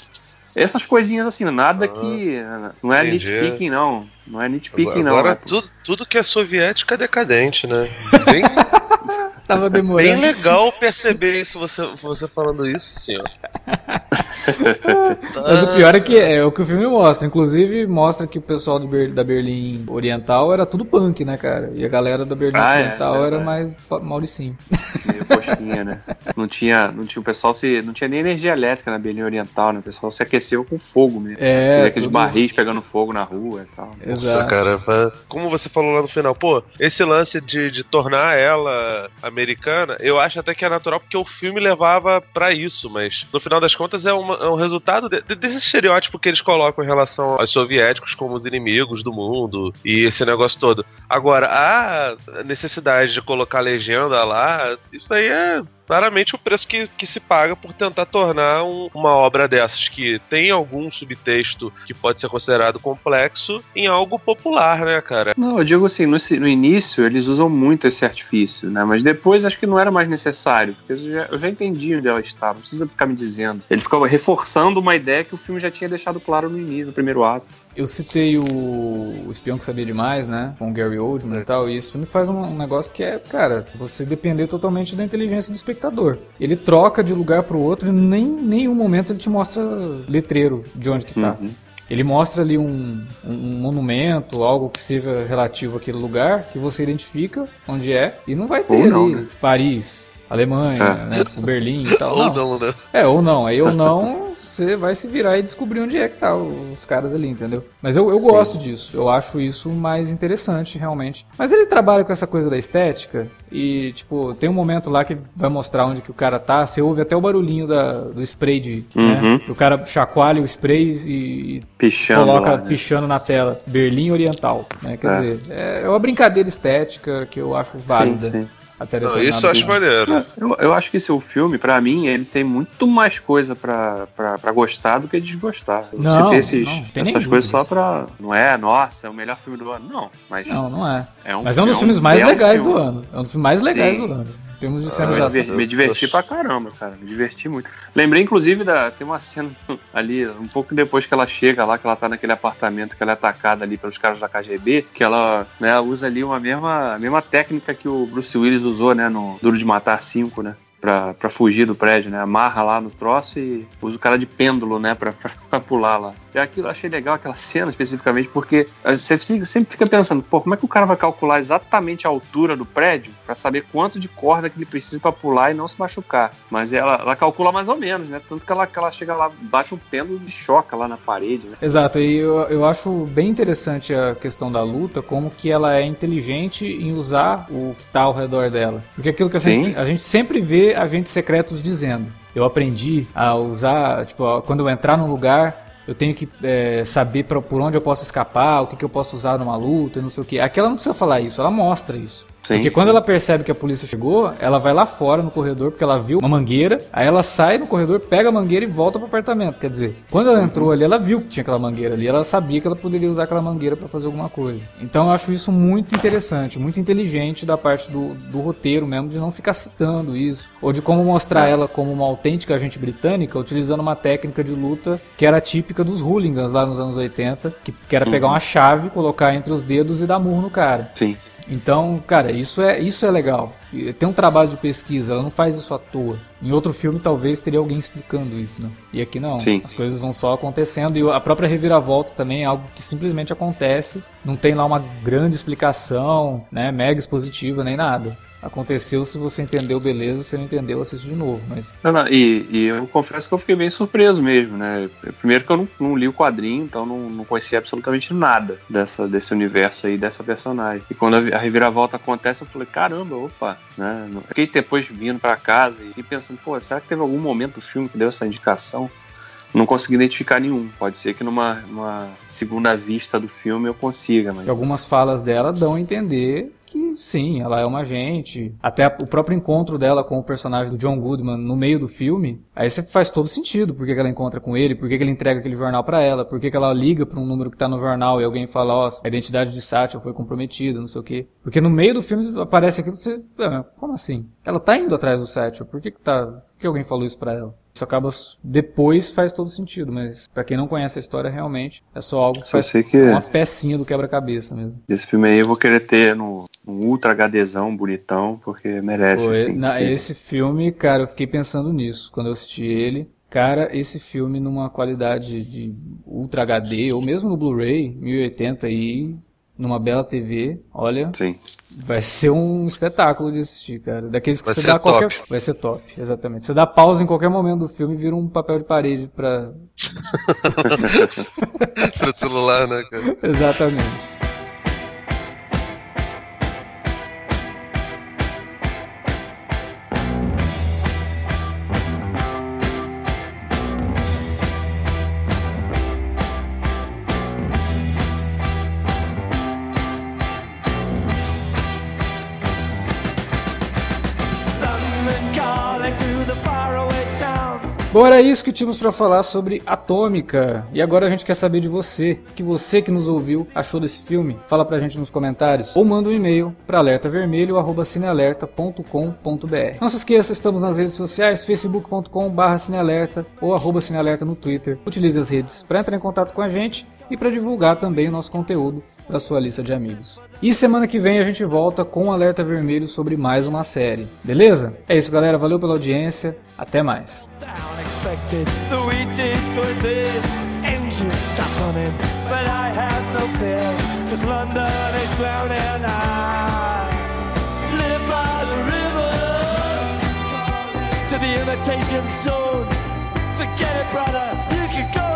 essas coisinhas assim, nada ah, que. Não é entendi. nitpicking, não. Não é nitpicking, não. Agora, tudo, tudo que é soviético é decadente, né? Bem, Tava demorando. Bem legal perceber isso, você, você falando isso, senhor. Mas o pior é que é o que o filme mostra. Inclusive, mostra que o pessoal Ber da Berlim Oriental era tudo punk, né, cara? E a galera da Berlim ah, é, Ocidental é, era mais Mauricinho. Meio coxinha, né? Não tinha, não tinha o pessoal se. Não tinha nem energia elétrica na Berlim Oriental, né? O pessoal se aqueceu com fogo mesmo. É. Aqueles tudo... barris pegando fogo na rua e tal. Exato. Nossa, cara, como você falou lá no final, pô, esse lance de, de tornar ela americana, eu acho até que é natural porque o filme levava para isso, mas no final das contas é, uma, é um resultado de, de, desse estereótipo que eles colocam em relação aos soviéticos como os inimigos do mundo e esse negócio todo. Agora, a necessidade de colocar legenda lá, isso aí é claramente o preço que, que se paga por tentar tornar um, uma obra dessas que tem algum subtexto que pode ser considerado complexo em algo popular, né, cara? Não, eu digo assim, no, no início eles usam muito esse artifício, né? Mas depois acho que não era mais necessário, porque eu já, eu já entendi onde ela está, não precisa ficar me dizendo. Ele ficava reforçando uma ideia que o filme já tinha deixado claro no início, no primeiro ato. Eu citei o, o Espião que Sabia Demais, né? Com o Gary Oldman é. e tal. E isso me faz um, um, negócio que é, cara, você depender totalmente da inteligência do espectador. Ele troca de lugar pro outro e nem nenhum momento ele te mostra letreiro de onde que tá. Uhum. Ele mostra ali um, um, monumento, algo que seja relativo àquele lugar, que você identifica onde é, e não vai ter ou ali né? Paris, Alemanha, é. né, tipo Berlim e tal. ou não, né? É, ou não. Aí ou não, você vai se virar e descobrir onde é que tá os caras ali, entendeu? Mas eu, eu gosto disso, eu acho isso mais interessante, realmente. Mas ele trabalha com essa coisa da estética e, tipo, tem um momento lá que vai mostrar onde que o cara tá, você ouve até o barulhinho da, do spray de, né? uhum. né? O cara chacoalha o spray e, pichando coloca lá, né? pichando na tela. Berlim Oriental, né? Quer é. dizer, é uma brincadeira estética que eu acho válida. Sim, sim. Até Não, isso eu acho maneiro. É, eu, eu acho que esse o filme, pra mim, ele tem muito mais coisa pra, pra, pra gostar do que desgostar. Não, Você tem, esses, não, tem essas coisas só pra. Não é, nossa, é o melhor filme do ano. Não, mas. Não, não é. é um, mas é um dos é filmes mais legais filme. do ano. É um dos filmes mais legais Sim. do ano temos de ah, me, me diverti pra caramba, cara. Me diverti muito. Lembrei, inclusive, da. Tem uma cena ali, um pouco depois que ela chega lá, que ela tá naquele apartamento que ela é atacada ali pelos caras da KGB, que ela né, usa ali uma mesma, a mesma técnica que o Bruce Willis usou, né, no Duro de Matar 5, né? Pra, pra fugir do prédio, né? Amarra lá no troço e usa o cara de pêndulo, né? Pra, pra pular lá. E aquilo eu achei legal, aquela cena especificamente, porque você sempre fica pensando, pô, como é que o cara vai calcular exatamente a altura do prédio para saber quanto de corda que ele precisa para pular e não se machucar? Mas ela, ela calcula mais ou menos, né? Tanto que ela, que ela chega lá, bate um pêndulo e choca lá na parede, né? Exato, e eu, eu acho bem interessante a questão da luta, como que ela é inteligente em usar o que tá ao redor dela. Porque aquilo que a gente, a gente sempre vê agentes secretos dizendo. Eu aprendi a usar, tipo, quando eu entrar num lugar, eu tenho que é, saber pra, por onde eu posso escapar, o que, que eu posso usar numa luta, não sei o que. Aqui ela não precisa falar isso, ela mostra isso. Sim, porque quando ela percebe que a polícia chegou, ela vai lá fora no corredor, porque ela viu uma mangueira, aí ela sai no corredor, pega a mangueira e volta pro apartamento. Quer dizer, quando ela entrou ali, ela viu que tinha aquela mangueira ali, ela sabia que ela poderia usar aquela mangueira para fazer alguma coisa. Então eu acho isso muito interessante, muito inteligente da parte do, do roteiro mesmo, de não ficar citando isso, ou de como mostrar ela como uma autêntica agente britânica, utilizando uma técnica de luta que era típica dos hooligans lá nos anos 80, que, que era pegar uhum. uma chave, colocar entre os dedos e dar murro no cara. Sim. Então, cara, isso é, isso é legal. Tem um trabalho de pesquisa, ela não faz isso à toa. Em outro filme, talvez teria alguém explicando isso, né? E aqui não. Sim. As coisas vão só acontecendo e a própria reviravolta também é algo que simplesmente acontece. Não tem lá uma grande explicação, né? Mega expositiva nem nada aconteceu, se você entendeu, beleza, se não entendeu, assiste de novo. Mas... Não, não, e, e, eu confesso que eu fiquei bem surpreso mesmo, né? Primeiro que eu não, não li o quadrinho, então não, não conhecia absolutamente nada dessa, desse universo aí, dessa personagem. E quando a, reviravolta acontece, eu falei, caramba, opa, né? Fiquei depois vindo para casa e pensando, pô, será que teve algum momento do filme que deu essa indicação? Não consegui identificar nenhum. Pode ser que numa segunda vista do filme eu consiga. Mas... Algumas falas dela dão a entender que sim, ela é uma agente. Até o próprio encontro dela com o personagem do John Goodman no meio do filme, aí você faz todo sentido. Por que, ela encontra com ele, por que, ele entrega aquele jornal para ela, por que, ela liga para um número que tá no jornal e alguém fala, ó, oh, a identidade de Satchel foi comprometida, não sei o quê. Porque no meio do filme aparece aquilo, você, ah, como assim? Ela tá indo atrás do Satchel, por que que tá, por que alguém falou isso para ela? Isso acaba depois faz todo sentido, mas para quem não conhece a história realmente é só algo que só faz que uma pecinha do quebra-cabeça mesmo. Esse filme aí eu vou querer ter no, no Ultra HDzão, bonitão, porque merece. Pô, assim, na, esse filme, cara, eu fiquei pensando nisso quando eu assisti ele. Cara, esse filme numa qualidade de Ultra HD ou mesmo no Blu-ray 1080 aí numa bela TV, olha. Sim. Vai ser um espetáculo de assistir, cara. Daqueles que vai você dá top. qualquer. Vai ser top, exatamente. Você dá pausa em qualquer momento do filme e vira um papel de parede pra. Pro celular, né, cara? Exatamente. Bom, era isso que tínhamos para falar sobre Atômica. E agora a gente quer saber de você, que você que nos ouviu achou desse filme. Fala pra gente nos comentários ou manda um e-mail para alertavermelho@cinealerta.com.br. Não se esqueça, estamos nas redes sociais facebook.com/cinealerta ou arroba cinealerta no Twitter. Utilize as redes para entrar em contato com a gente e para divulgar também o nosso conteúdo para sua lista de amigos. E semana que vem a gente volta com um alerta vermelho sobre mais uma série. Beleza? É isso, galera. Valeu pela audiência. Até mais. Forget it, brother. You can go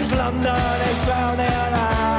Cause London is drowning. I,